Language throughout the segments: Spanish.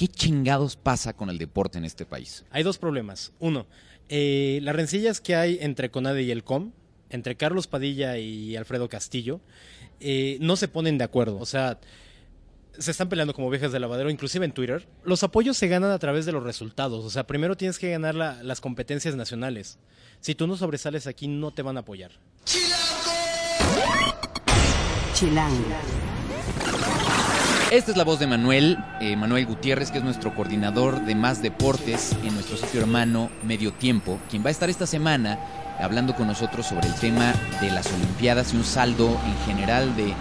¿qué chingados pasa con el deporte en este país? Hay dos problemas. Uno, eh, las rencillas que hay entre CONADE y el COM, entre Carlos Padilla y Alfredo Castillo, eh, no se ponen de acuerdo. O sea, se están peleando como viejas de lavadero, inclusive en Twitter. Los apoyos se ganan a través de los resultados. O sea, primero tienes que ganar la- las competencias nacionales. Si tú no sobresales aquí, no te van a apoyar. Chilango. Esta es la voz de Manuel, eh, Manuel Gutiérrez, que es nuestro coordinador de más deportes en nuestro sitio hermano Medio Tiempo, quien va a estar esta semana hablando con nosotros sobre el tema de las Olimpiadas y un saldo en general de,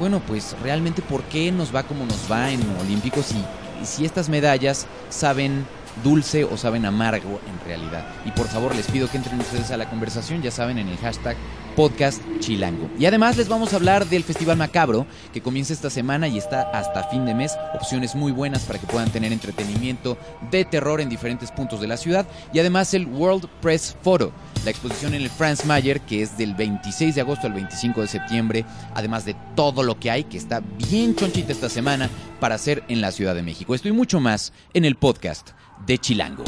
bueno, pues realmente por qué nos va como nos va en Olímpicos y, y si estas medallas saben dulce o saben amargo en realidad. Y por favor les pido que entren ustedes a la conversación, ya saben, en el hashtag podcast chilango. Y además les vamos a hablar del Festival Macabro, que comienza esta semana y está hasta fin de mes. Opciones muy buenas para que puedan tener entretenimiento de terror en diferentes puntos de la ciudad. Y además el World Press Photo, la exposición en el Franz Mayer, que es del 26 de agosto al 25 de septiembre, además de todo lo que hay, que está bien chonchita esta semana para hacer en la Ciudad de México. Esto y mucho más en el podcast de Chilango.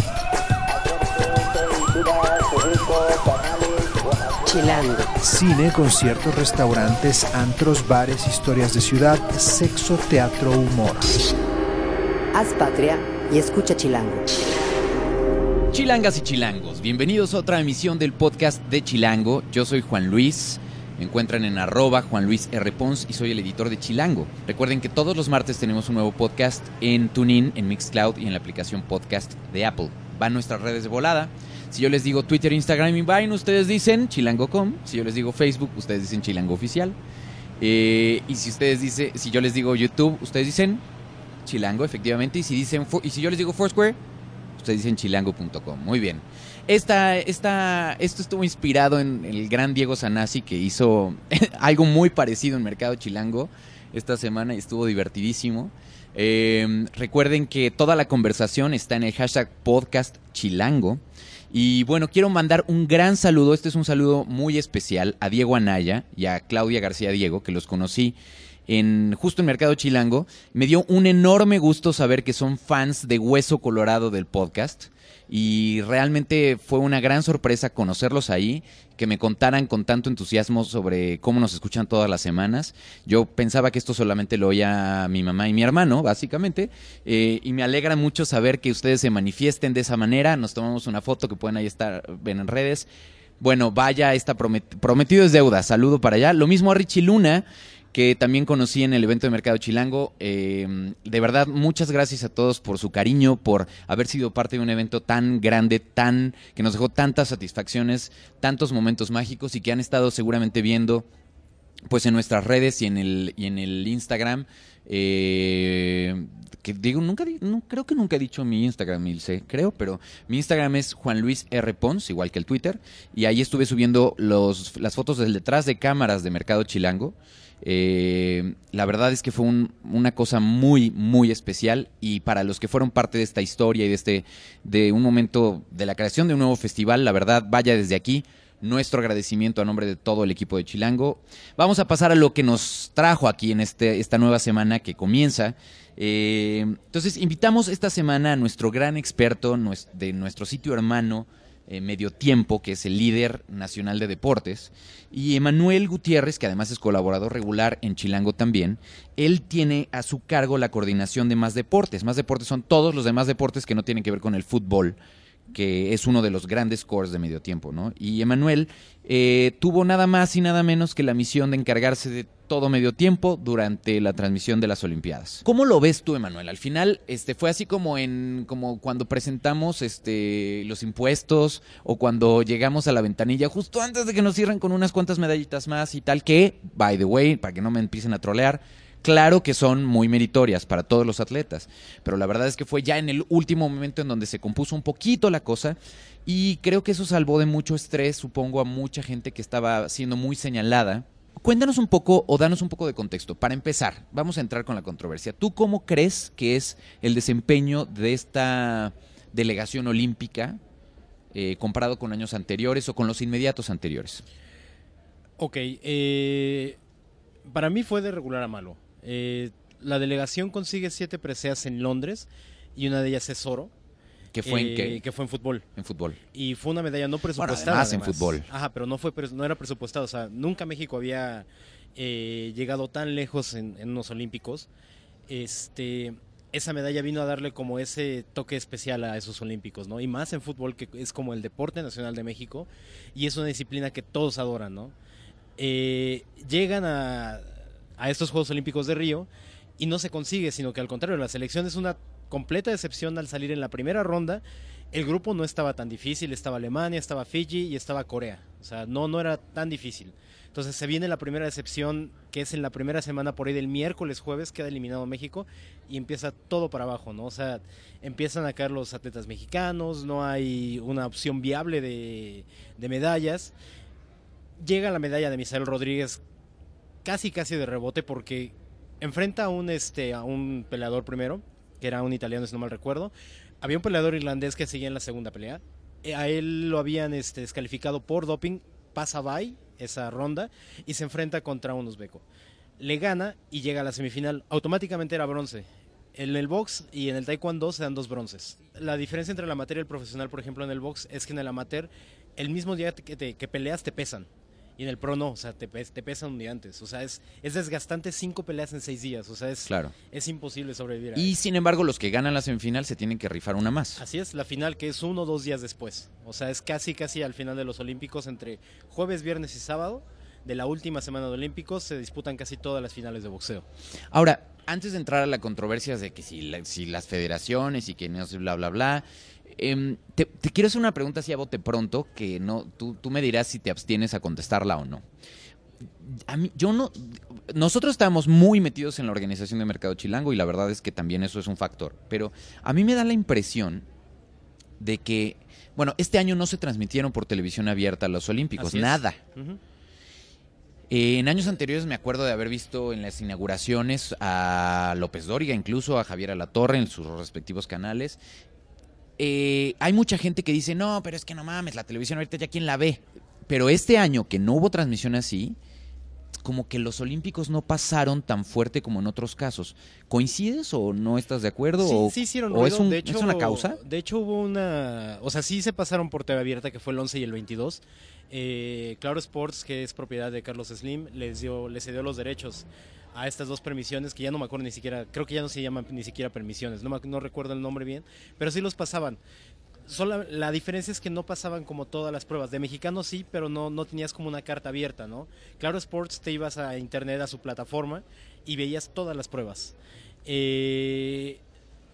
Chilango. Cine, conciertos, restaurantes, antros, bares, historias de ciudad, sexo, teatro, humor. Haz patria y escucha Chilango. Chilangas y chilangos, bienvenidos a otra emisión del podcast de Chilango. Yo soy Juan Luis. Me encuentran en arroba Juan Luis R. Pons y soy el editor de Chilango. Recuerden que todos los martes tenemos un nuevo podcast en TuneIn, en Mixcloud y en la aplicación podcast de Apple. Van nuestras redes de volada. Si yo les digo Twitter, Instagram y Vine, ustedes dicen chilango.com. Si yo les digo Facebook, ustedes dicen chilango oficial. Eh, y si ustedes dicen, si yo les digo YouTube, ustedes dicen chilango, efectivamente. Y si dicen, y si yo les digo Foursquare, ustedes dicen chilango.com. Muy bien. Esta, esta, esto estuvo inspirado en el gran Diego Sanasi que hizo algo muy parecido en Mercado Chilango esta semana y estuvo divertidísimo. Eh, recuerden que toda la conversación está en el hashtag podcast chilango. Y bueno, quiero mandar un gran saludo, este es un saludo muy especial a Diego Anaya y a Claudia García Diego, que los conocí en justo en Mercado Chilango. Me dio un enorme gusto saber que son fans de Hueso Colorado del podcast y realmente fue una gran sorpresa conocerlos ahí, que me contaran con tanto entusiasmo sobre cómo nos escuchan todas las semanas. Yo pensaba que esto solamente lo oía mi mamá y mi hermano, básicamente, eh, y me alegra mucho saber que ustedes se manifiesten de esa manera. Nos tomamos una foto que pueden ahí estar, ven en redes. Bueno, vaya, está promet- prometido es deuda. Saludo para allá. Lo mismo a Richie Luna, que también conocí en el evento de Mercado Chilango. Eh, de verdad, muchas gracias a todos por su cariño, por haber sido parte de un evento tan grande, tan que nos dejó tantas satisfacciones, tantos momentos mágicos y que han estado seguramente viendo pues en nuestras redes y en el y en el Instagram eh, que digo nunca no, creo que nunca he dicho mi Instagram Ilse, creo pero mi Instagram es Juan Luis R Pons igual que el Twitter y ahí estuve subiendo los las fotos del detrás de cámaras de Mercado Chilango eh, la verdad es que fue un- una cosa muy, muy especial y para los que fueron parte de esta historia y de este, de un momento de la creación de un nuevo festival, la verdad, vaya desde aquí nuestro agradecimiento a nombre de todo el equipo de Chilango. Vamos a pasar a lo que nos trajo aquí en este, esta nueva semana que comienza. Eh, entonces, invitamos esta semana a nuestro gran experto de nuestro sitio hermano, eh, Medio Tiempo, que es el líder nacional de deportes, y Emanuel Gutiérrez, que además es colaborador regular en Chilango también. Él tiene a su cargo la coordinación de más deportes. Más deportes son todos los demás deportes que no tienen que ver con el fútbol que es uno de los grandes cores de medio tiempo, ¿no? Y Emanuel eh, tuvo nada más y nada menos que la misión de encargarse de todo medio tiempo durante la transmisión de las Olimpiadas. ¿Cómo lo ves tú, Emanuel? Al final, este, fue así como en, como cuando presentamos este los impuestos o cuando llegamos a la ventanilla, justo antes de que nos cierren con unas cuantas medallitas más y tal, que, by the way, para que no me empiecen a trolear, Claro que son muy meritorias para todos los atletas, pero la verdad es que fue ya en el último momento en donde se compuso un poquito la cosa y creo que eso salvó de mucho estrés, supongo, a mucha gente que estaba siendo muy señalada. Cuéntanos un poco o danos un poco de contexto. Para empezar, vamos a entrar con la controversia. ¿Tú cómo crees que es el desempeño de esta delegación olímpica eh, comparado con años anteriores o con los inmediatos anteriores? Ok, eh, para mí fue de regular a malo. Eh, la delegación consigue siete preseas en Londres y una de ellas es oro. ¿Que fue en qué? Que fue en fútbol. En fútbol. Y fue una medalla no presupuestada. además en fútbol. Ajá, pero no, fue, no era presupuestada. O sea, nunca México había eh, llegado tan lejos en, en unos Olímpicos. Este, esa medalla vino a darle como ese toque especial a esos Olímpicos, ¿no? Y más en fútbol, que es como el deporte nacional de México. Y es una disciplina que todos adoran, ¿no? Eh, llegan a, a estos Juegos Olímpicos de Río y no se consigue, sino que al contrario, la selección es una completa decepción al salir en la primera ronda. El grupo no estaba tan difícil, estaba Alemania, estaba Fiji y estaba Corea. O sea, no, no era tan difícil. Entonces se viene la primera decepción, que es en la primera semana por ahí del miércoles, jueves, queda eliminado México y empieza todo para abajo, ¿no? O sea, empiezan a caer los atletas mexicanos, no hay una opción viable de, de medallas. Llega la medalla de Misael Rodríguez casi casi de rebote porque enfrenta a un este a un peleador primero, que era un italiano si no mal recuerdo. Había un peleador irlandés que seguía en la segunda pelea. Eh, A él lo habían este, descalificado por doping, pasa bye esa ronda y se enfrenta contra un uzbeco. Le gana y llega a la semifinal. Automáticamente era bronce. En el box y en el taekwondo se dan dos bronces. La diferencia entre el amateur y el profesional, por ejemplo, en el box es que en el amateur el mismo día que peleas te pesan. Y en el pro no, o sea, te, te pesan un día antes. O sea, es, es desgastante cinco peleas en seis días. O sea, es, Claro. es imposible sobrevivir. a Y eso. sin embargo, los que ganan la semifinal se tienen que rifar una más. Así es, la final que es uno o dos días después. O sea, es casi, casi al final de los Olímpicos, entre jueves, viernes y sábado. De la última semana de Olímpicos se disputan casi todas las finales de boxeo. Ahora, antes de entrar a la controversia de que si, la- si las federaciones y que no bla, bla, bla, em, te, te quiero hacer una pregunta así a bote pronto, que no, tú, tú me dirás si te abstienes a contestarla o no. A mí, yo no. Nosotros estábamos muy metidos en la organización de Mercado Chilango y la verdad es que también eso es un factor. Pero a mí me da la impresión de que, bueno, este año no se transmitieron por televisión abierta los Olímpicos, nada. Eh, en años anteriores me acuerdo de haber visto en las inauguraciones a López Dóriga, incluso a Javier Alatorre en sus respectivos canales. Eh, hay mucha gente que dice, no, pero es que no mames, la televisión ahorita ya quién la ve. Pero este año que no hubo transmisión así, como que los Olímpicos no pasaron tan fuerte como en otros casos. ¿Coincides o no estás de acuerdo? Sí, o, sí hicieron es, ruido. un- de hecho, es una causa? De hecho hubo una... O sea, sí se pasaron por TV abierta, que fue el 11 y el 22. Eh, claro Sports, que es propiedad de Carlos Slim, les dio, les cedió los derechos a estas dos permisiones, que ya no me acuerdo ni siquiera, creo que ya no se llaman ni siquiera permisiones, no, me- no recuerdo el nombre bien, pero sí los pasaban. Solo, la diferencia es que no pasaban como todas las pruebas. De mexicano sí, pero no, no tenías como una carta abierta, ¿no? Claro Sports te ibas a internet, a su plataforma, y veías todas las pruebas. Eh,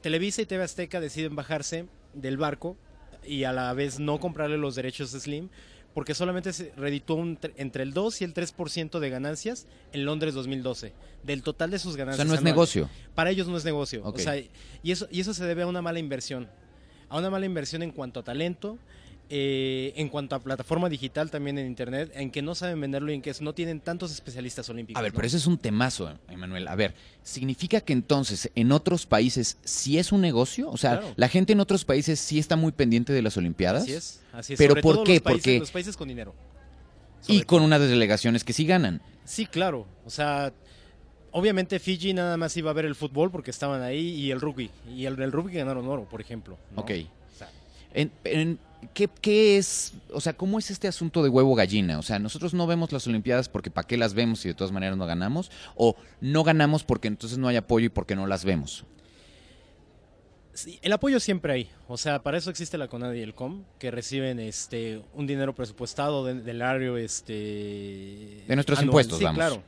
Televisa y TV Azteca deciden bajarse del barco y a la vez no comprarle los derechos a Slim porque solamente se redituó un tre- entre el 2 y el 3% de ganancias en Londres 2012 del total de sus O ganancias. sea, no es anuales. negocio. Para ellos no es negocio. Ok. O sea, y eso, y eso se debe a una mala inversión. A una mala inversión en cuanto a talento, eh, en cuanto a plataforma digital también en internet, en que no saben venderlo y en que no tienen tantos especialistas olímpicos. A ver, ¿no? pero ese es un temazo, Emanuel. A ver, ¿significa que entonces en otros países sí es un negocio? O sea, Claro. la gente en otros países sí está muy pendiente de las Olimpiadas. Así es, así es. ¿Pero Sobre por todo qué? Los países, Porque- los países con dinero. Y con unas delegaciones que sí ganan. Sí, claro. O sea, obviamente Fiji nada más iba a ver el fútbol porque estaban ahí y el rugby. Y el, el rugby ganaron oro, por ejemplo. ¿no? Ok. O sea, En- en- ¿qué, qué es, o sea, cómo es este asunto de huevo gallina? O sea, nosotros no vemos las Olimpiadas porque ¿para qué las vemos y de todas maneras no ganamos? ¿O no ganamos porque entonces no hay apoyo y porque no las vemos? sí, el apoyo siempre hay. O sea, para eso existe la CONADE y el COM, que reciben este un dinero presupuestado de- del área este De nuestros anual. impuestos, sí, vamos. claro.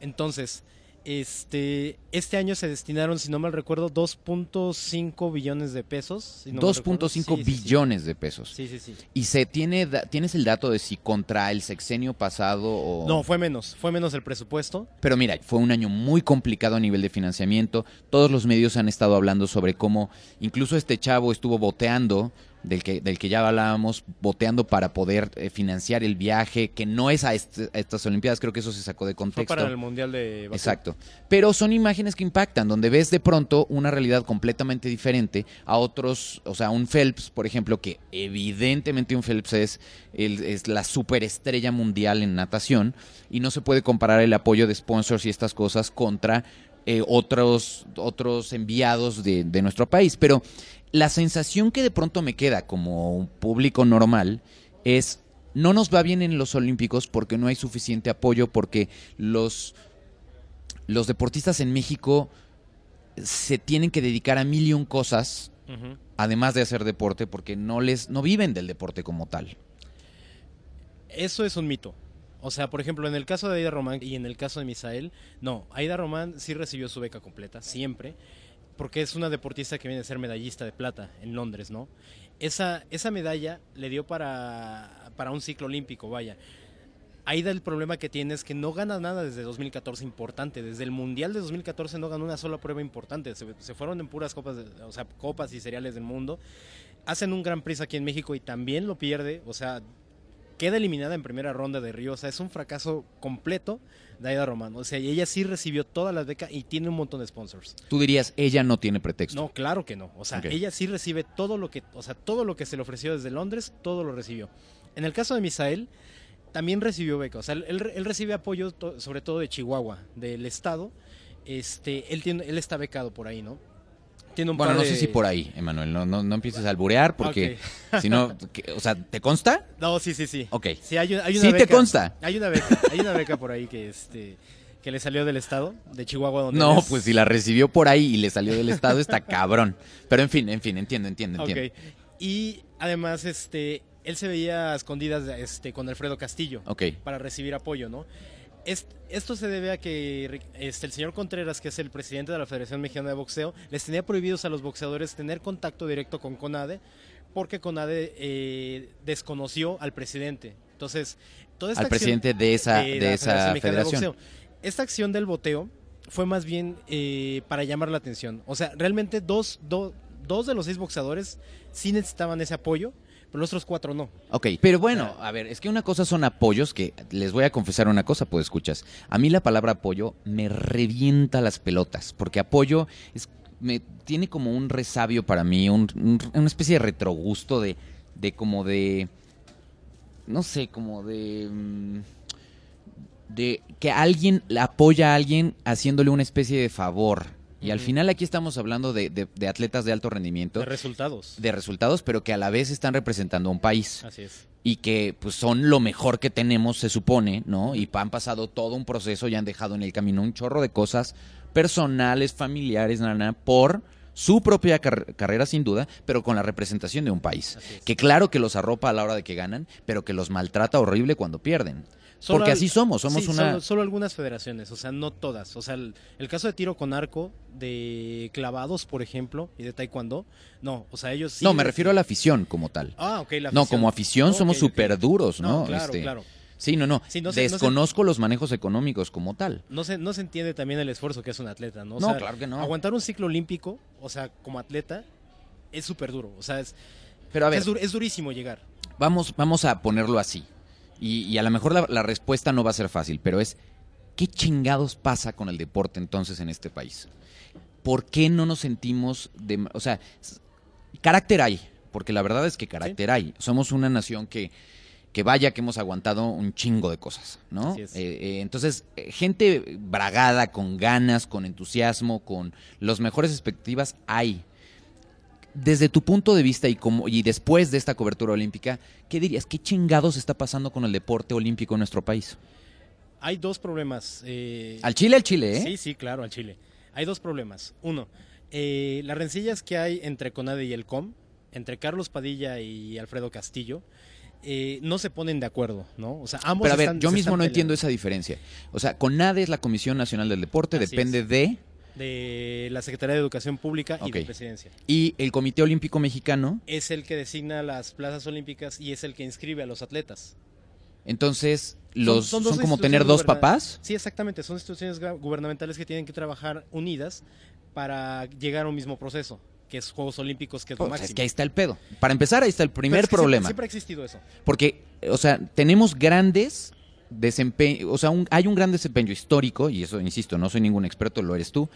Entonces, este este año se destinaron, si no mal recuerdo, 2.5 billones de pesos. si no mal recuerdo. 2.5 Sí, sí, sí. billones de pesos. Sí, sí, sí. ¿Y se tiene, da- tienes el dato de si contra el sexenio pasado o...? No, fue menos, fue menos el presupuesto. Pero mira, fue un año muy complicado a nivel de financiamiento. Todos los medios han estado hablando sobre cómo incluso este chavo estuvo boteando, del que, del que ya hablábamos, boteando para poder eh, financiar el viaje, que no es a, este- a estas Olimpiadas, creo que eso se sacó de Fue contexto. para el Mundial de Bakú. Exacto. Pero son imágenes que impactan, donde ves de pronto una realidad completamente diferente a otros, o sea, un Phelps, por ejemplo, que evidentemente un Phelps es, el- es la superestrella mundial en natación y no se puede comparar el apoyo de sponsors y estas cosas contra eh, otros, otros enviados de, de nuestro país. Pero la sensación que de pronto me queda como un público normal es no nos va bien en los Olímpicos porque no hay suficiente apoyo, porque los, los deportistas en México se tienen que dedicar a mil y un cosas, además de hacer deporte, porque no les, no viven del deporte como tal. Eso es un mito. O sea, por ejemplo, en el caso de Aida Román y en el caso de Misael, no, Aida Román sí recibió su beca completa, siempre, porque es una deportista que viene a ser medallista de plata en Londres, ¿no? Esa, esa medalla le dio para, para un ciclo olímpico, vaya. Aida el problema que tiene es que no gana nada desde 2014 importante. Desde el Mundial de 2014 no ganó una sola prueba importante. Se, se fueron en puras copas, de- o sea, copas y seriales del mundo. Hacen un gran prisa aquí en México y también lo pierde. O sea, queda eliminada en primera ronda de Río. O sea, es un fracaso completo de Aida Román. O sea, y ella sí recibió todas las becas y tiene un montón de sponsors. Tú dirías, ella no tiene pretexto. No, claro que no. O sea, ella sí recibe todo lo que, o sea, todo lo que se le ofreció desde Londres, todo lo recibió. En el caso de Misael, también recibió beca. O sea, él, él recibe apoyo to- sobre todo de Chihuahua, del estado. Este, él tiene, él está becado por ahí, ¿no? Tiene un Bueno, par no sé si por ahí, Emanuel. No, no, no empieces a alburear porque si no, que- o sea, ¿te consta? No, sí, sí, sí. Ok. Sí, hay, un- hay una Sí te beca- consta. Hay una beca, hay una beca por ahí que este que le salió del estado de Chihuahua donde No, él es. pues si la recibió por ahí y le salió del estado, está cabrón. Pero en fin, en fin, entiendo, entiendo, Ok. entiendo. Y además este él se veía a escondidas este con Alfredo Castillo Ok. para recibir apoyo, ¿no? Es- esto se debe a que este, el señor Contreras, que es el presidente de la Federación Mexicana de Boxeo, les tenía prohibidos a los boxeadores tener contacto directo con CONADE porque CONADE eh, desconoció al presidente. Entonces, toda esta Al acción- presidente de esa, de esa Federación de. Boxeo. Esta acción del boteo fue más bien eh, para llamar la atención. O sea, realmente dos, do- dos de los seis boxeadores sí necesitaban ese apoyo, pero los otros cuatro no. Ok, pero bueno, a ver, es que una cosa son apoyos, que les voy a confesar una cosa, pues escuchas. A mí la palabra apoyo me revienta las pelotas, porque apoyo es, me, tiene como un resabio para mí, un- un- una especie de retrogusto de, de como de, no sé, como de... mm, de que alguien apoya a alguien haciéndole una especie de favor. Y al final aquí estamos hablando de, de- de atletas de alto rendimiento, De resultados. de resultados, pero que a la vez están representando a un país Así es. y que pues son lo mejor que tenemos, se supone, ¿no? Y han pasado todo un proceso y han dejado en el camino un chorro de cosas personales, familiares, nana, por su propia car- carrera sin duda, pero con la representación de un país. Es. Que claro que los arropa a la hora de que ganan, pero que los maltrata horrible cuando pierden. Solo Porque al- así somos, somos sí, una... Solo, solo algunas federaciones, o sea, no todas. O sea, el, el caso de tiro con arco, de clavados, por ejemplo, y de taekwondo, no, o sea, ellos sí. no, me refiero a la afición como tal. Ah, ok, la No, afición. como afición somos súper duros, ¿no? claro, Este, claro. Sí, no, no. Sí, no no Desconozco los manejos económicos como tal. No se, no se entiende también el esfuerzo que es un atleta, ¿no? O No, sea, claro que no. Aguantar un ciclo olímpico, o sea, como atleta, es súper duro. O sea, es, Pero a ver, es, dur- es durísimo llegar. vamos, vamos a ponerlo así. Y, y a lo mejor la, la respuesta no va a ser fácil, pero es, ¿qué chingados pasa con el deporte entonces en este país? ¿Por qué no nos sentimos de... O sea, carácter hay, porque la verdad es que carácter hay. Somos una nación que, que vaya que hemos aguantado un chingo de cosas, ¿no? Eh, eh, entonces, eh, gente bragada, con ganas, con entusiasmo, con las mejores expectativas, hay. Desde tu punto de vista y como y después de esta cobertura olímpica, ¿qué dirías? ¿Qué chingados está pasando con el deporte olímpico en nuestro país? Hay dos problemas. eh, Al Chile, al Chile, ¿eh? Sí, sí, claro, al Chile. Hay dos problemas. Uno, eh, las rencillas que hay entre CONADE y el COM, entre Carlos Padilla y Alfredo Castillo, eh, no se ponen de acuerdo, ¿no? O sea, ambos Pero a ver, están- yo mismo no entiendo esa diferencia. O sea, CONADE es la Comisión Nacional del Deporte, Así depende es. de... De la Secretaría de Educación Pública y de Presidencia. Y el Comité Olímpico Mexicano, Es el que designa las plazas olímpicas y es el que inscribe a los atletas. entonces, los, son, como tener dos papás. Sí, exactamente. Son instituciones gu- gubernamentales que tienen que trabajar unidas para llegar a un mismo proceso, que es Juegos Olímpicos, que es lo Pues, máximo. es que ahí está el pedo. Para empezar, ahí está el primer es que siempre- problema. Siempre, ha existido eso. Porque, o sea, tenemos grandes desempeños, o sea, un- hay un gran desempeño histórico, y eso, insisto, no soy ningún experto, lo eres tú,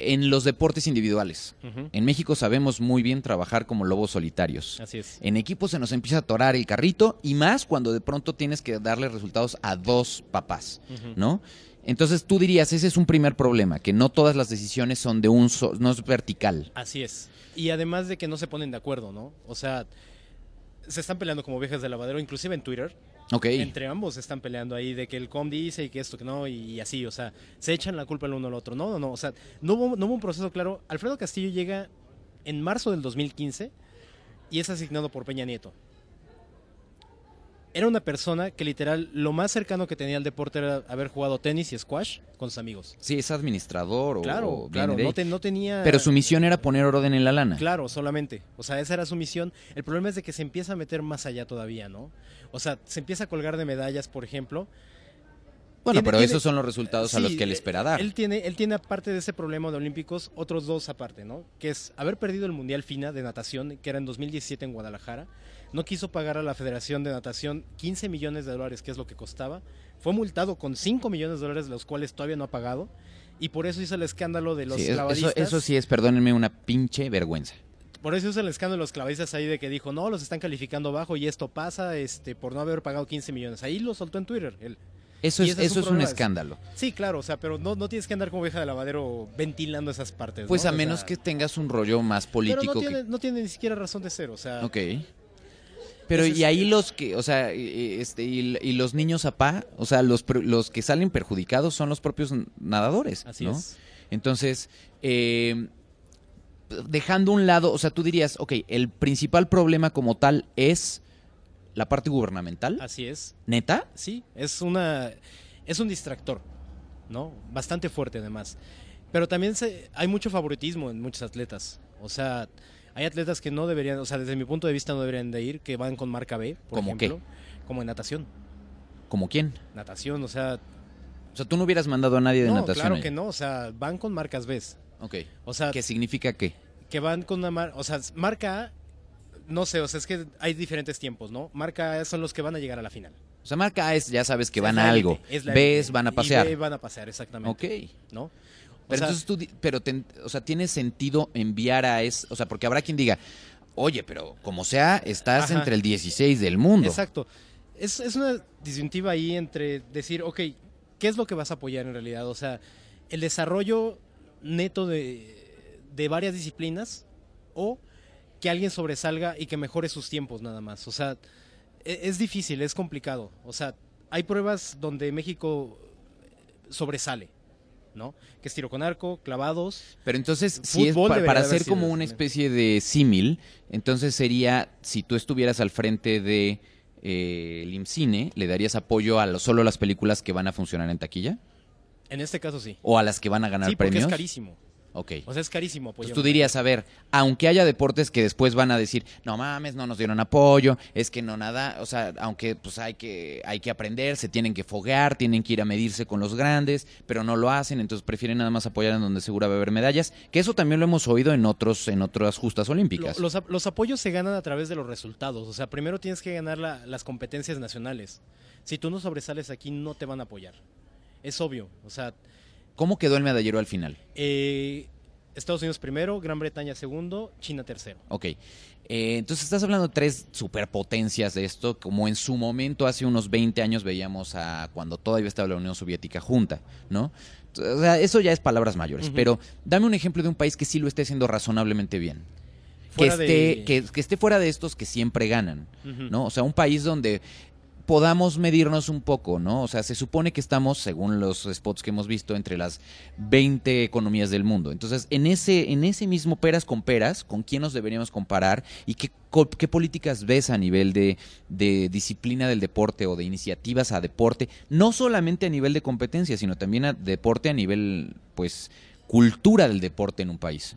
en los deportes individuales. En México sabemos muy bien trabajar como lobos solitarios. Así es. En equipo se nos empieza a atorar el carrito y más cuando de pronto tienes que darle resultados a dos papás. ¿no? Entonces tú dirías, ese es un primer problema, que no todas las decisiones son de un, so- no es vertical. Así es. Y además de que no se ponen de acuerdo, ¿no? O sea, se están peleando como viejas de lavadero, inclusive en Twitter. Entre ambos están peleando ahí de que el com dice y que esto que no y así, o sea, se echan la culpa el uno al otro. No, no, no, o sea, no hubo, no hubo un proceso claro. Alfredo Castillo llega en marzo del 2015 y es asignado por Peña Nieto. Era una persona que literal lo más cercano que tenía al deporte era haber jugado tenis y squash con sus amigos. Sí, es administrador Claro, o claro, ahí. no, te- no tenía... Pero su misión era poner orden en la lana. Claro, solamente. O sea, esa era su misión. El problema es de que se empieza a meter más allá todavía, ¿no? O sea, se empieza a colgar de medallas, por ejemplo. Bueno, Tiene- pero tiene- esos son los resultados a los que él eh, espera dar. Él tiene, él tiene aparte de ese problema de Olímpicos, otros dos aparte, ¿no? Que es haber perdido el Mundial FINA de natación, que era en 2017 en Guadalajara. No quiso pagar a la Federación de Natación 15 millones de dólares, que es lo que costaba. Fue multado con 5 millones de dólares, los cuales todavía no ha pagado. Y por eso hizo el escándalo de los Sí, es- eso, clavadistas. eso sí es, perdónenme, una pinche vergüenza. Por eso es el escándalo de los clavadistas ahí de que dijo, no, los están calificando bajo y esto pasa este por no haber pagado 15 millones. Ahí lo soltó en Twitter. él. Eso es, eso un es un escándalo. Sí, claro, o sea, pero no, no tienes que andar como vieja de lavadero ventilando esas partes. Pues ¿no? a O menos sea, que tengas un rollo más Pero político no que tiene, no tiene ni siquiera razón de ser, o sea... Ok. Pero y ahí los que, o sea, y- este, y, y los niños apá, o sea, los, los que salen perjudicados son los propios nadadores, Así ¿no? es. Entonces, eh, dejando un lado, o sea, tú dirías, ok, el principal problema como tal es la parte gubernamental, Así es. neta. Sí, es una es un distractor, ¿no? Bastante fuerte además. Pero también se, hay mucho favoritismo en muchos atletas. O sea, hay atletas que no deberían, o sea, desde mi punto de vista no deberían de ir, que van con marca B, por ¿Cómo qué? ejemplo, como en natación. ¿Como quién? Natación, o sea, O sea, tú no hubieras mandado a nadie de no, natación. claro que no, o sea, van con marcas B. Ok. O sea, ¿Qué significa qué? que van con una marca, o sea, marca A, no sé, o sea, es que hay diferentes tiempos, ¿no? Marca A son los que van a llegar a la final. O sea, marca A es, ya sabes que van a algo. élite. van a Y pasear. B van a pasear, exactamente. Ok. ¿No? O Pero sea, entonces tú, pero ten- o sea, tiene sentido enviar a es, o sea, porque habrá quien diga, oye, pero como sea, estás Ajá. entre el 16 del mundo. Exacto. Es, es una disyuntiva ahí entre decir, ok, ¿qué es lo que vas a apoyar en realidad? O sea, el desarrollo neto de, de varias disciplinas o que alguien sobresalga y que mejore sus tiempos nada más. O sea, e- es difícil, es complicado. O sea, hay pruebas donde México sobresale, ¿no? Que es tiro con arco, clavados. Pero entonces, si es pa- para hacer como una especie de símil, entonces sería, si tú estuvieras al frente de eh, el IMCINE, ¿le darías apoyo a lo- solo las películas que van a funcionar en taquilla? En este caso sí. ¿O a las que van a ganar Sí, porque premios? es carísimo. Ok. O sea, es carísimo Entonces apoyar. tú una- dirías, a ver, aunque haya deportes que después van a decir, no mames, no nos dieron apoyo, es que no nada, o sea, aunque pues hay que, hay que aprender, se tienen que foguear, tienen que ir a medirse con los grandes, pero no lo hacen, entonces prefieren nada más apoyar en donde seguro va a haber medallas, que eso también lo hemos oído en otros, en otras justas olímpicas. Lo- los, ap- los apoyos se ganan a través de los resultados. O sea, primero tienes que ganar la- las competencias nacionales. Si tú no sobresales aquí, no te van a apoyar. Es obvio. O sea, ¿Cómo quedó el medallero al final? eh, Estados Unidos primero, Gran Bretaña segundo, China tercero. Ok. Eh, entonces estás hablando de tres superpotencias de esto, como en su momento, hace unos 20 años veíamos a cuando todavía estaba la Unión Soviética junta, ¿no? O sea, eso ya es palabras mayores, pero dame un ejemplo de un país que sí lo esté haciendo razonablemente bien. Que esté, de- que, que esté fuera de estos que siempre ganan. ¿no? O sea, un país donde podamos medirnos un poco, ¿no? O sea, se supone que estamos, según los spots que hemos visto, entre las 20 economías del mundo. Entonces, en ese, en ese mismo peras con peras, ¿con quién nos deberíamos comparar y qué, qué políticas ves a nivel de, de disciplina del deporte o de iniciativas a deporte? No solamente a nivel de competencia, sino también a deporte a nivel, pues, cultura del deporte en un país.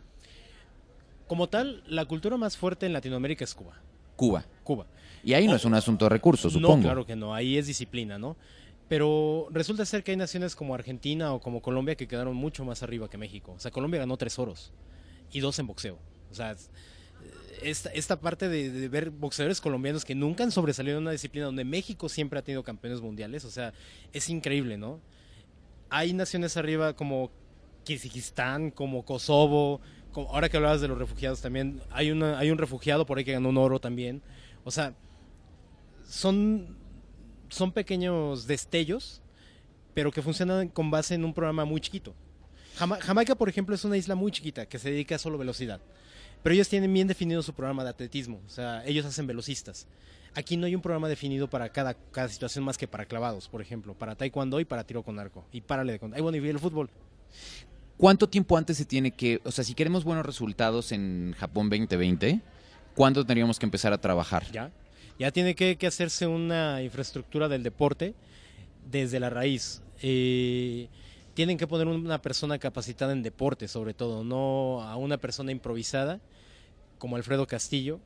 Como tal, la cultura más fuerte en Latinoamérica es Cuba. Cuba. Cuba. Y ahí no es un asunto de recursos, supongo. No, claro que no. Ahí es disciplina, ¿no? Pero resulta ser que hay naciones como Argentina o como Colombia que quedaron mucho más arriba que México. O sea, Colombia ganó tres oros y dos en boxeo. O sea, es- esta, esta parte de, de ver boxeadores colombianos que nunca han sobresalido en una disciplina donde México siempre ha tenido campeones mundiales, o sea, es increíble, ¿no? Hay naciones arriba como Kirguistán, como Kosovo, como- ahora que hablabas de los refugiados también, hay, una, hay un refugiado por ahí que ganó un oro también. O sea, son, son pequeños destellos pero que funcionan con base en un programa muy chiquito. Jama- Jamaica, por ejemplo, es una isla muy chiquita que se dedica a solo velocidad. Pero ellos tienen bien definido su programa de atletismo, o sea, ellos hacen velocistas. Aquí no hay un programa definido para cada, cada situación más que para clavados, por ejemplo, para taekwondo y para tiro con arco. Y párale de contar. Bueno, y el fútbol. ¿Cuánto tiempo antes se tiene que, o sea, si queremos buenos resultados en Japón 2020, ¿cuándo tendríamos que empezar a trabajar? Ya. Ya tiene que, que hacerse una infraestructura del deporte desde la raíz. Eh, tienen que poner una persona capacitada en deporte, sobre todo, no a una persona improvisada como Alfredo Castillo,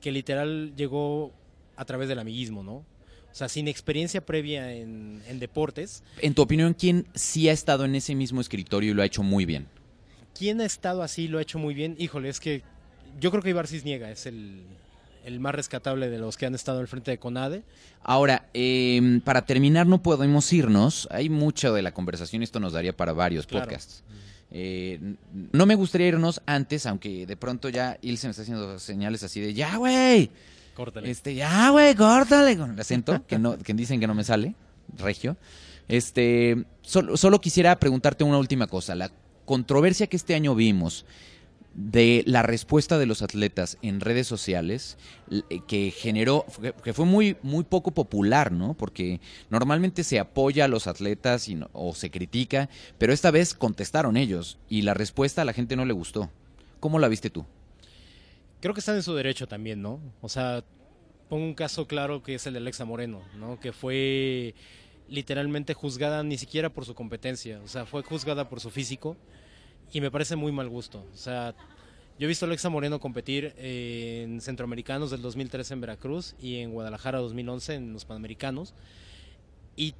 que literal llegó a través del amiguismo, ¿no? O sea, sin experiencia previa en, en deportes, En tu opinión, ¿quién sí ha estado en ese mismo escritorio y lo ha hecho muy bien? ¿quién ha estado así y lo ha hecho muy bien? Híjole, es que yo creo que Ibar Cisniega es el, el más rescatable de los que han estado al frente de CONADE. Ahora, eh, para terminar, no podemos irnos. Hay mucho de la conversación, esto nos daría para varios Claro. podcasts. Eh, no me gustaría irnos antes, aunque de pronto ya Ilse me está haciendo señales así de ya, güey. Córtale. Este, ya, güey, córtale con el acento, que no, que dicen que no me sale, regio. Este, solo, solo quisiera preguntarte una última cosa. La controversia que este año vimos de la respuesta de los atletas en redes sociales, eh, que generó, que fue muy, muy poco popular, ¿no? Porque normalmente se apoya a los atletas o se critica, pero esta vez contestaron ellos y la respuesta a la gente no le gustó. ¿Cómo la viste tú? Creo que están en su derecho también, ¿no? O sea, pongo un caso claro que es el de Alexa Moreno, ¿no? Que fue literalmente juzgada ni siquiera por su competencia, o sea, fue juzgada por su físico y me parece muy mal gusto. O sea, yo he visto a Alexa Moreno competir en Centroamericanos del 2013 en Veracruz y en Guadalajara 2011 en los Panamericanos y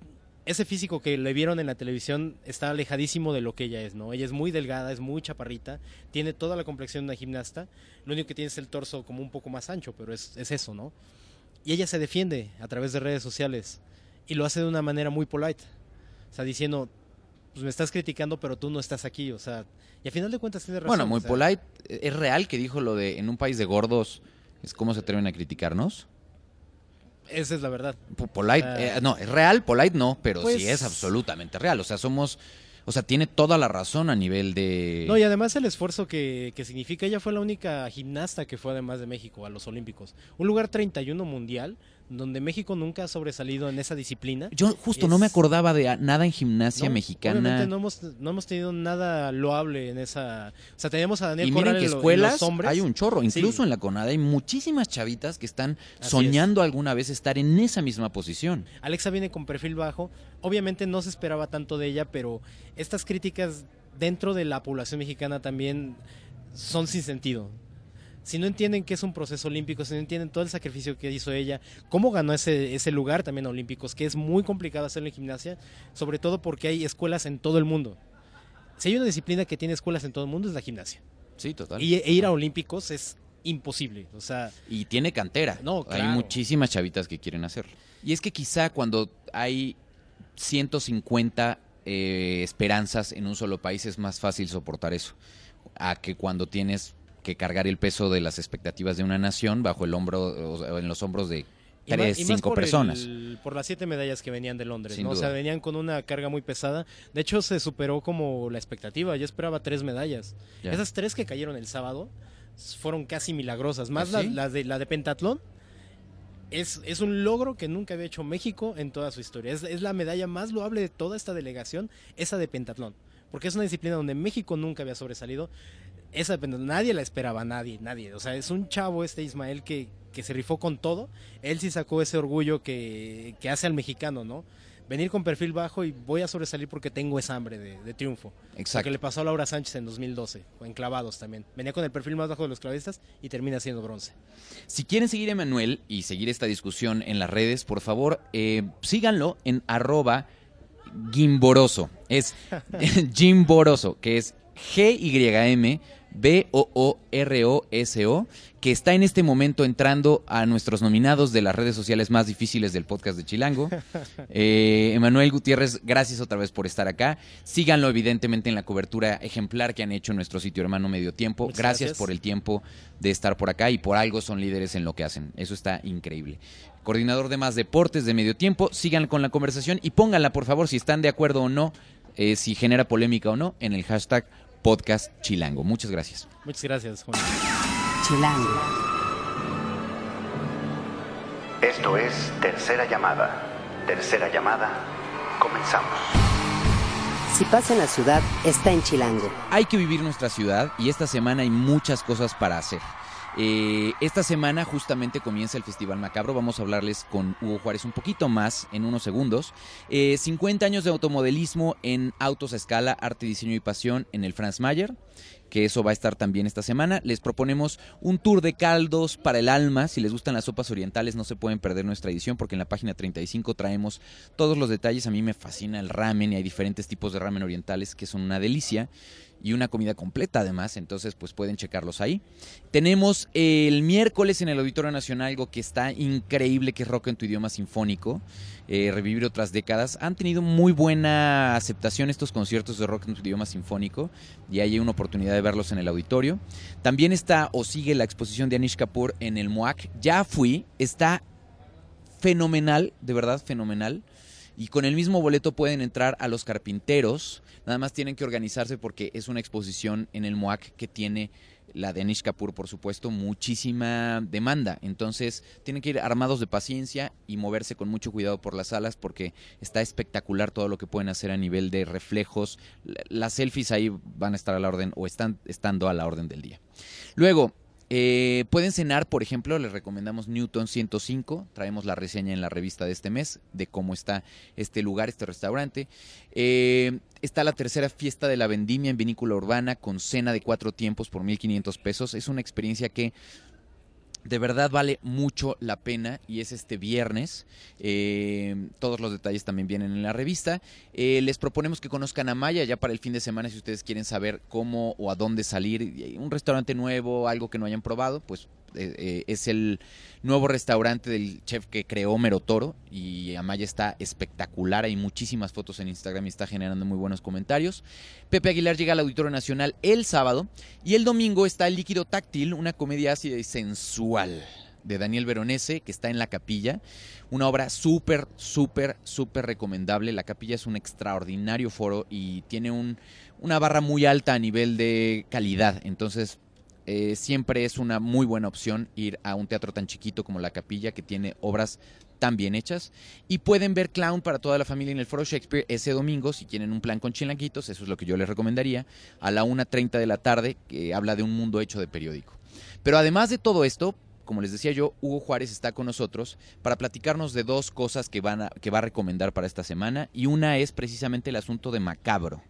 ese físico que le vieron en la televisión está alejadísimo de lo que ella es, ¿no? Ella es muy delgada, es muy chaparrita, tiene toda la complexión de una gimnasta, lo único que tiene es el torso como un poco más ancho, pero es, es eso, ¿no? Y ella se defiende a través de redes sociales y lo hace de una manera muy polite, o sea, diciendo, pues me estás criticando, pero tú no estás aquí, o sea, y a final de cuentas tiene razón. Bueno, muy o sea, polite. ¿Es real que dijo lo de en un país de gordos es cómo se atreven a criticarnos? Esa es la verdad. Po- Polite, eh, no, es real, polite no, pero Pues- sí es absolutamente real. O sea, somos, o sea, tiene toda la razón a nivel de... No, y además el esfuerzo que, que significa, ella fue la única gimnasta que fue además de México a los Olímpicos. Un lugar 31 mundial, donde México nunca ha sobresalido en esa disciplina. Yo justo no me acordaba de nada en gimnasia ¿no? mexicana. Obviamente no hemos, no hemos tenido nada loable en esa... O sea, teníamos a Daniel Y miren Corral que en escuelas los hombres. hay un chorro, incluso Sí. en la CONADA hay muchísimas chavitas que están Así soñando alguna vez estar en esa misma posición. Alexa viene con perfil bajo. Obviamente no se esperaba tanto de ella, pero estas críticas dentro de la población mexicana también son sin sentido. Si no entienden que es un proceso olímpico, si no entienden todo el sacrificio que hizo ella, cómo ganó ese, ese lugar también a olímpicos, que es muy complicado hacerlo en gimnasia, sobre todo porque hay escuelas en todo el mundo. Si hay una disciplina que tiene escuelas en todo el mundo es la gimnasia. Sí, total. Y e ir a olímpicos es imposible. O sea, Y tiene cantera. No, Hay claro. muchísimas chavitas que quieren hacerlo. Y es que quizá cuando hay 150 eh, esperanzas en un solo país es más fácil soportar eso. A que cuando tienes que cargar el peso de las expectativas de una nación bajo el hombro o en los hombros de Y más- tres, y cinco por personas. el- por las siete medallas que venían de Londres, Sin ¿no? O sea, venían con una carga muy pesada. De hecho, se superó como la expectativa. Yo esperaba tres medallas. Ya. Esas tres que cayeron el sábado fueron casi milagrosas. Más ¿Ah, la, de, la de pentatlón. Es, es un logro que nunca había hecho México en toda su historia. Es, es la medalla más loable de toda esta delegación, esa de pentatlón. Porque es una disciplina donde México nunca había sobresalido. Esa nadie la esperaba, nadie, nadie. O sea, es un chavo este Ismael que, que se rifó con todo. Él sí sacó ese orgullo que, que hace al mexicano, ¿no? Venir con perfil bajo y voy a sobresalir porque tengo esa hambre de, de triunfo. Lo Exacto. que le pasó a Laura Sánchez en 2012, o en clavados también. Venía con el perfil más bajo de los clavistas y termina siendo bronce. Si quieren seguir a Emanuel y seguir esta discusión en las redes, por favor, eh, síganlo en arroba Gimboroso. Es Gimboroso, que es G-Y-M B-O-O-R-O-S-O, que está en este momento entrando a nuestros nominados de las redes sociales más difíciles del podcast de Chilango. Eh, Emanuel Gutiérrez, gracias otra vez por estar acá. Síganlo evidentemente en la cobertura ejemplar que han hecho en nuestro sitio hermano Medio Tiempo. Gracias. por el tiempo de estar por acá y por algo son líderes en lo que hacen. Eso está increíble. Coordinador de más deportes de Medio Tiempo, sigan con la conversación y pónganla por favor si están de acuerdo o no, eh, si genera polémica o no, en el hashtag podcast chilango. Muchas gracias. Muchas gracias, Juan. Chilango. Esto es Tercera Llamada. Tercera Llamada. Comenzamos. Si pasa en la ciudad, está en Chilango. Hay que vivir nuestra ciudad y esta semana hay muchas cosas para hacer. Eh, esta semana justamente comienza el Festival Macabro. Vamos a hablarles con Hugo Juárez un poquito más en unos segundos. Eh, 50 años de automodelismo en autos a escala, arte, diseño y pasión en el Franz Mayer que eso va a estar también esta semana. Les proponemos un tour de caldos para el alma. Si les gustan las sopas orientales, no se pueden perder nuestra edición porque en la página 35 traemos todos los detalles. A mí me fascina el ramen y hay diferentes tipos de ramen orientales que son una delicia y una comida completa además, entonces pues pueden checarlos ahí. Tenemos el miércoles en el Auditorio Nacional algo que está increíble, que es rock en tu idioma sinfónico, eh, revivir otras décadas. Han tenido muy buena aceptación estos conciertos de rock en tu idioma sinfónico y hay una oportunidad de verlos en el auditorio. También está o sigue la exposición de Anish Kapoor en el MOAC. Ya fui, está fenomenal, de verdad fenomenal. Y con el mismo boleto pueden entrar a los carpinteros. Nada más tienen que organizarse porque es una exposición en el MOAC que tiene la de Anish Kapoor, por supuesto, muchísima demanda. Entonces tienen que ir armados de paciencia y moverse con mucho cuidado por las salas porque está espectacular todo lo que pueden hacer a nivel de reflejos. La- Las selfies ahí van a estar a la orden o están estando a la orden del día. Luego, eh, pueden cenar, por ejemplo, les recomendamos Newton 105. Traemos la reseña en la revista de este mes de cómo está este lugar, este restaurante. Eh, está la tercera fiesta de la vendimia en vinícola urbana con cena de cuatro tiempos por 1.500 pesos. Es una experiencia que de verdad vale mucho la pena y es este viernes. Eh, todos los detalles también vienen en la revista. Eh, les proponemos que conozcan a Maya ya para el fin de semana si ustedes quieren saber cómo o a dónde salir. Un restaurante nuevo, algo que no hayan probado, pues eh, eh, es el nuevo restaurante del chef que creó Mero Toro y Amaya está espectacular. Hay muchísimas fotos en Instagram y está generando muy buenos comentarios. Pepe Aguilar llega al Auditorio Nacional el sábado y el domingo está El Líquido Táctil, una comedia ácida y sensual de Daniel Veronese que está en la capilla. Una obra súper, súper, súper recomendable. La capilla es un extraordinario foro y tiene un, una barra muy alta a nivel de calidad. Entonces, eh, siempre es una muy buena opción ir a un teatro tan chiquito como la capilla que tiene obras tan bien hechas. Y pueden ver Clown para toda la familia en el Foro Shakespeare ese domingo, si tienen un plan con chilanguitos, eso es lo que yo les recomendaría, a la 1.30 de la tarde, que habla de un mundo hecho de periódico. Pero además de todo esto, como les decía yo, Hugo Juárez está con nosotros para platicarnos de dos cosas que, van a- que va a recomendar para esta semana. Y una es precisamente el asunto de Macabro.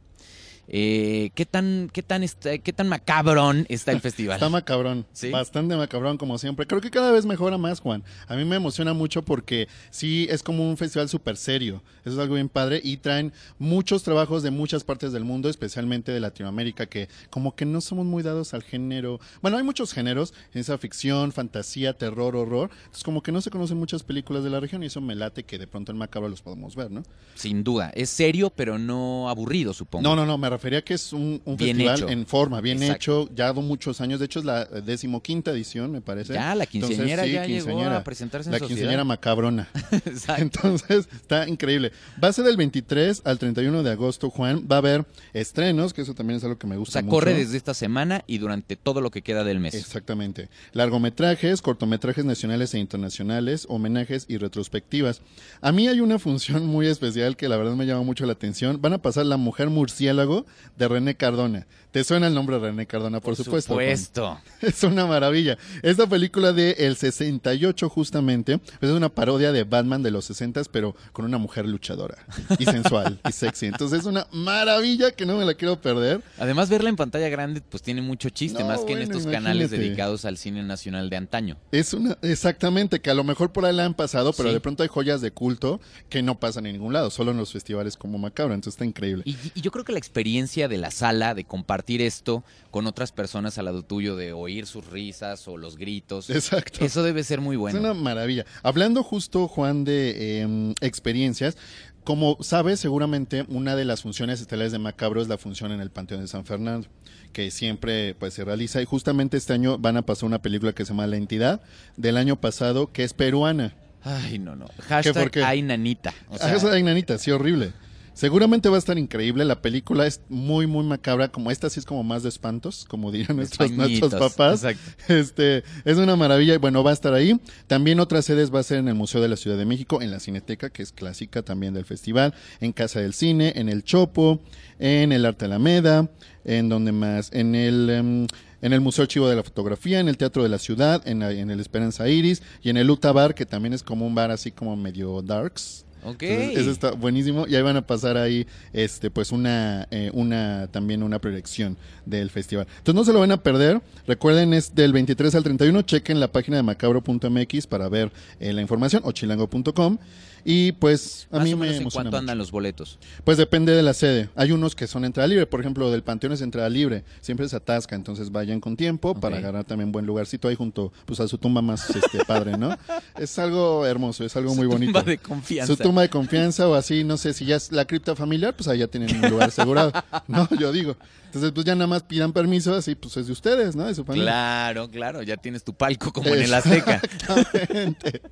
Eh, ¿qué, tan, qué, tan está- ¿Qué tan macabrón está el festival? Está macabrón, ¿Sí? bastante macabrón como siempre. Creo que cada vez mejora más, Juan. A mí me emociona mucho porque sí es como un festival súper serio. Eso es algo bien padre y traen muchos trabajos de muchas partes del mundo, especialmente de Latinoamérica, que como que no somos muy dados al género. Bueno, hay muchos géneros, ciencia ficción, fantasía, terror, horror. Entonces como que no se conocen muchas películas de la región y eso me late que de pronto en Macabro los podemos ver, ¿no? Sin duda. Es serio, pero no aburrido, supongo. No, no, no, me refería que es un, un festival hecho. en forma, bien Exacto. hecho, ya de muchos años. De hecho, es la decimoquinta edición, me parece. Ya, la quinceañera Entonces, sí, ya llegó quinceañera. a presentarse en La sociedad. quinceañera macabrona. Exacto. Entonces, está increíble. Va a ser del 23 al 31 de agosto, Juan. Va a haber estrenos, que eso también es algo que me O gusta sea, mucho. corre desde esta semana y durante todo lo que queda del mes. Exactamente. Largometrajes, cortometrajes nacionales e internacionales, homenajes y retrospectivas. A mí hay una función muy especial que la verdad me llama mucho la atención. Van a pasar La Mujer Murciélago de René Cardona. ¿Te suena el nombre de René Cardona? Por, supuesto. Juan. supuesto. Es una maravilla. Esta película de el 68 justamente pues es una parodia de Batman de los 60 pero con una mujer luchadora y sensual y sexy. Entonces es una maravilla que no me la quiero perder. Además, verla en pantalla grande, pues tiene mucho chiste, No, más que en estos canales dedicados al cine nacional de antaño. Es una exactamente que a lo mejor por ahí la han pasado, pero Sí. de pronto hay joyas de culto que no pasan en ningún lado, solo en los festivales como Macabro. Entonces está increíble. Y, y yo creo que la experiencia de la sala, de compartir esto con otras personas al lado tuyo, de oír sus risas o los gritos. Exacto. Eso debe ser muy bueno. Es una maravilla. Hablando justo, Juan, de eh, experiencias, como sabes, seguramente una de las funciones estelares de Macabro es la función en el Panteón de San Fernando, que siempre pues se realiza. Y justamente este año van a pasar una película que se llama La Entidad, del año pasado, que es peruana. Ay, no, no. Hashtag qué? nanita. O sea, esa de Nanita, sí, horrible. Seguramente va a estar increíble. La película es muy, muy macabra. Como esta sí es como más de espantos, como dirían nuestros, nuestros papás. exacto. Este, es una maravilla y bueno, va a estar ahí. También otras sedes va a ser en el Museo de la Ciudad de México, en la Cineteca, que es clásica también del festival, en Casa del Cine, en el Chopo, en el Arte Alameda, en donde más, en el em, en el Museo Archivo de la Fotografía, en el Teatro de la Ciudad, en, la- en el Esperanza Iris y en el Uta Bar, que también es como un bar así como medio darks. Ok. Entonces, eso está buenísimo. Y ahí van a pasar ahí, este, pues una, eh, una, también una proyección del festival. Entonces no se lo van a perder. Recuerden, es del 23 al 31. Chequen la página de macabro.mx para ver eh, la información o chilango.com. Y pues a Más mí o me en emociona cuánto mucho. andan los boletos. Pues depende de la sede. Hay unos que son entrada libre, por ejemplo, del Panteón es entrada libre. Siempre se atasca, entonces vayan con tiempo para agarrar también buen lugarcito ahí junto pues a su tumba más este padre, ¿no? Es algo hermoso, es algo muy Su bonito. tumba de confianza. Su tumba de confianza o así, no sé si ya es la cripta familiar, pues ahí ya tienen un lugar asegurado, ¿no? Yo digo. Entonces, pues ya nada más pidan permiso, así pues es de ustedes, ¿no? De su familia. Claro, claro, ya tienes tu palco como en el Azteca. Exactamente.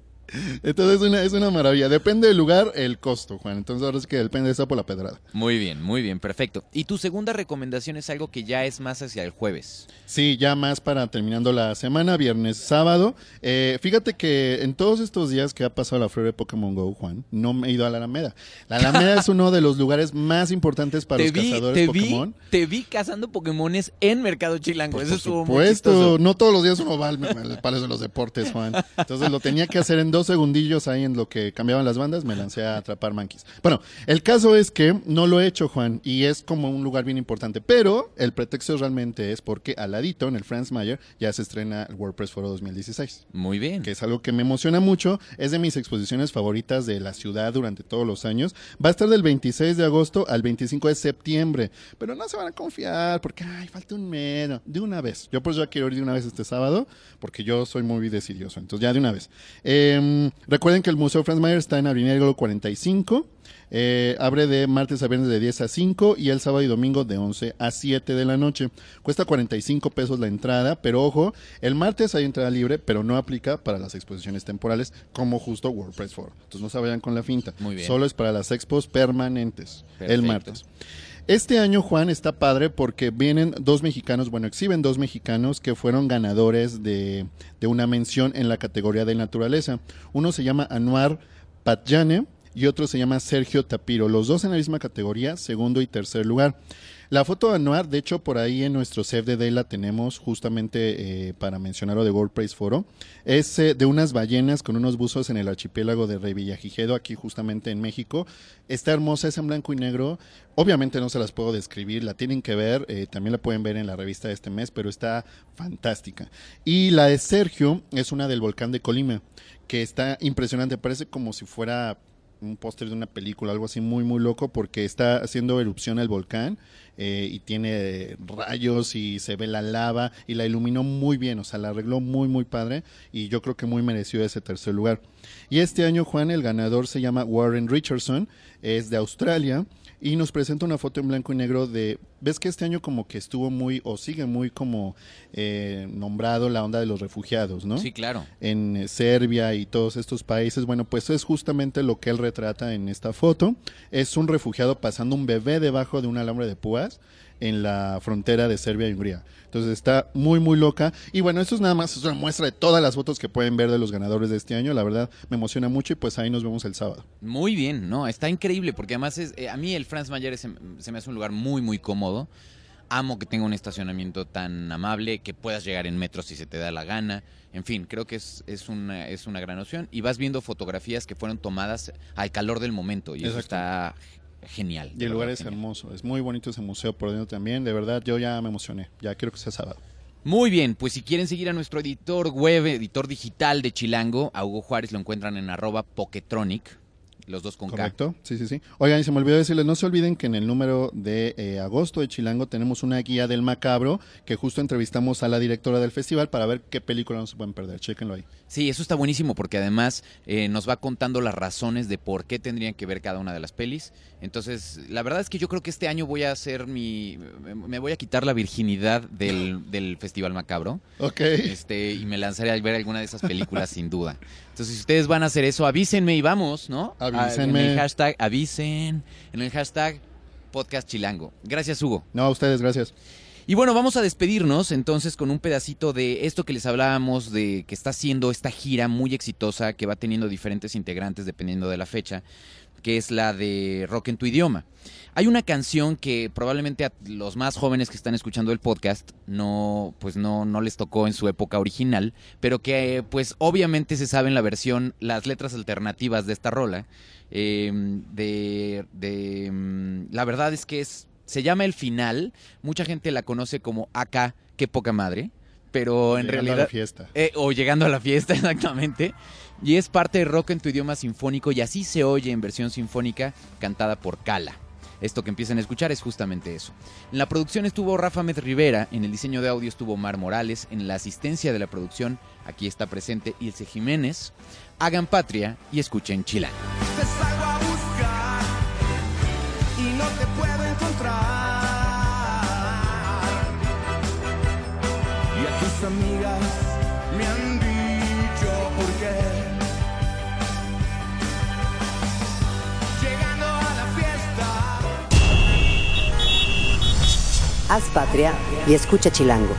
Entonces es una, es una maravilla. Depende del lugar, el costo, Juan. Entonces ahora es que depende de eso por la pedrada. Muy bien, muy bien, perfecto. Y tu segunda recomendación es algo que ya es más hacia el jueves. Sí, ya más para terminando la semana, viernes, sábado. Eh, fíjate que en todos estos días que ha pasado la feria de Pokémon Go, Juan, no me he ido a la Alameda. La Alameda es uno de los lugares más importantes para te los vi, cazadores te Pokémon. vi, te vi cazando Pokémones en Mercado Chilango. Pues, Eso por estuvo muy supuesto, chistoso. no todos los días uno va al, al Palacio de los Deportes, Juan. Entonces lo tenía que hacer en dos segundillos ahí en lo que cambiaban las bandas, me lancé a atrapar monkeys. Bueno, el caso es que no lo he hecho, Juan, y es como un lugar bien importante, pero el pretexto realmente es porque al ladito, en el Franz Mayer, ya se estrena el WordPress Foro 2016 Muy bien. que es algo que me emociona mucho, es de mis exposiciones favoritas de la ciudad durante todos los años. Va a estar del 26 de agosto al 25 de septiembre, pero no se van a confiar porque, ay, falta un mes, de una vez. Yo por eso ya quiero ir de una vez este sábado, porque yo soy muy decidioso, entonces ya de una vez. Eh, recuerden que el Museo Franz Mayer está en Hidalgo 45. Eh, abre de martes a viernes de 10 a 5 y el sábado y domingo de 11 a 7 de la noche. Cuesta 45 pesos la entrada, pero ojo, el martes hay entrada libre, pero no aplica para las exposiciones temporales como justo WordPress Forum. Entonces no se vayan con la finta. Muy bien. Solo es para las expos permanentes, el martes. Este año, Juan, está padre porque vienen dos mexicanos, bueno, exhiben dos mexicanos que fueron ganadores de, de una mención en la categoría de naturaleza. Uno se llama Anuar Patjane y otro se llama Sergio Tapiro. Los dos en la misma categoría, segundo y tercer lugar. La foto de Anuar, de hecho, por ahí en nuestro Save the Day la tenemos justamente eh, para mencionarlo de World Praise Foro. Es eh, de unas ballenas con unos buzos en el archipiélago de Revillagigedo, aquí justamente en México. Está hermosa, es en blanco y negro. Obviamente no se las puedo describir, la tienen que ver, eh, también la pueden ver en la revista de este mes, pero está fantástica. Y la de Sergio es una del volcán de Colima, que está impresionante, parece como si fuera un póster de una película, algo así muy, muy loco, porque está haciendo erupción el volcán eh, y tiene rayos y se ve la lava y la iluminó muy bien, o sea, la arregló muy, muy padre y yo creo que muy merecido ese tercer lugar. Y este año, Juan, el ganador se llama Warren Richardson, es de Australia y nos presenta una foto en blanco y negro de, ves que este año como que estuvo muy, o sigue muy como eh, nombrado la onda de los refugiados, ¿no? Sí, claro. en eh, Serbia y todos estos países. Bueno, pues es justamente lo que él retrata en esta foto. Es un refugiado pasando un bebé debajo de un alambre de púas en la frontera de Serbia y Hungría. Entonces está muy, muy loca. Y bueno, esto es nada más es una muestra de todas las fotos que pueden ver de los ganadores de este año. La verdad me emociona mucho y pues ahí nos vemos el sábado. Muy bien, no, está increíble porque además es, eh, a mí el Franz Mayer es- se me hace un lugar muy, muy cómodo. Amo que tenga un estacionamiento tan amable, que puedas llegar en metro si se te da la gana. En fin, creo que es, es, una, es una gran opción. Y vas viendo fotografías que fueron tomadas al calor del momento y eso está genial. Y el lugar es genial. hermoso. Es muy bonito ese museo por dentro también. De verdad, yo ya me emocioné. Ya quiero que sea sábado. Muy bien, pues si quieren seguir a nuestro editor web, editor digital de Chilango, a Hugo Juárez lo encuentran en arroba Poketronic. Los dos con K. Correcto, sí, sí, sí. Oigan, y se me olvidó decirles, no se olviden que en el número de eh, agosto de Chilango tenemos una guía del macabro que justo entrevistamos a la directora del festival para ver qué película no se pueden perder. Chéquenlo ahí. Sí, eso está buenísimo porque además eh, nos va contando las razones de por qué tendrían que ver cada una de las pelis. Entonces, la verdad es que yo creo que este año voy a hacer mi... me voy a quitar la virginidad del, del Festival Macabro. Ok. Este, y me lanzaré a ver alguna de esas películas sin duda. Entonces, si ustedes van a hacer eso, avísenme y vamos, ¿no? Avísenme. En el hashtag, avisen, en el hashtag podcast chilango. Gracias, Hugo. No, a ustedes, gracias. Y bueno, vamos a despedirnos entonces con un pedacito de esto que les hablábamos de que está haciendo esta gira muy exitosa que va teniendo diferentes integrantes dependiendo de la fecha, que es la de Rock en tu idioma. Hay una canción que probablemente a los más jóvenes que están escuchando el podcast no, pues no, no les tocó en su época original, pero que pues obviamente se sabe en la versión, las letras alternativas de esta rola. Eh, de, de, mm, la verdad es que es se llama El Final. Mucha gente la conoce como Acá, qué poca madre. Pero en Llegando realidad. a la fiesta. Eh, o llegando a la fiesta, exactamente. Y es parte de rock en tu idioma sinfónico y así se oye en versión sinfónica cantada por Cala. Esto que empiezan a escuchar es justamente eso. En la producción estuvo Rafa Med Rivera, en el diseño de audio estuvo Mar Morales, en la asistencia de la producción aquí está presente Ilse Jiménez. Hagan patria y escuchen Chila. Te salgo a buscar y no te puedo encontrar. Amigas me han dicho por qué. Llegando a la fiesta. Haz patria y escucha Chilango.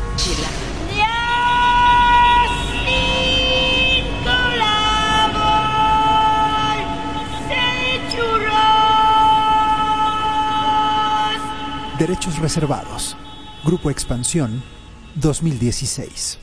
Derechos reservados. Grupo Expansión 2016.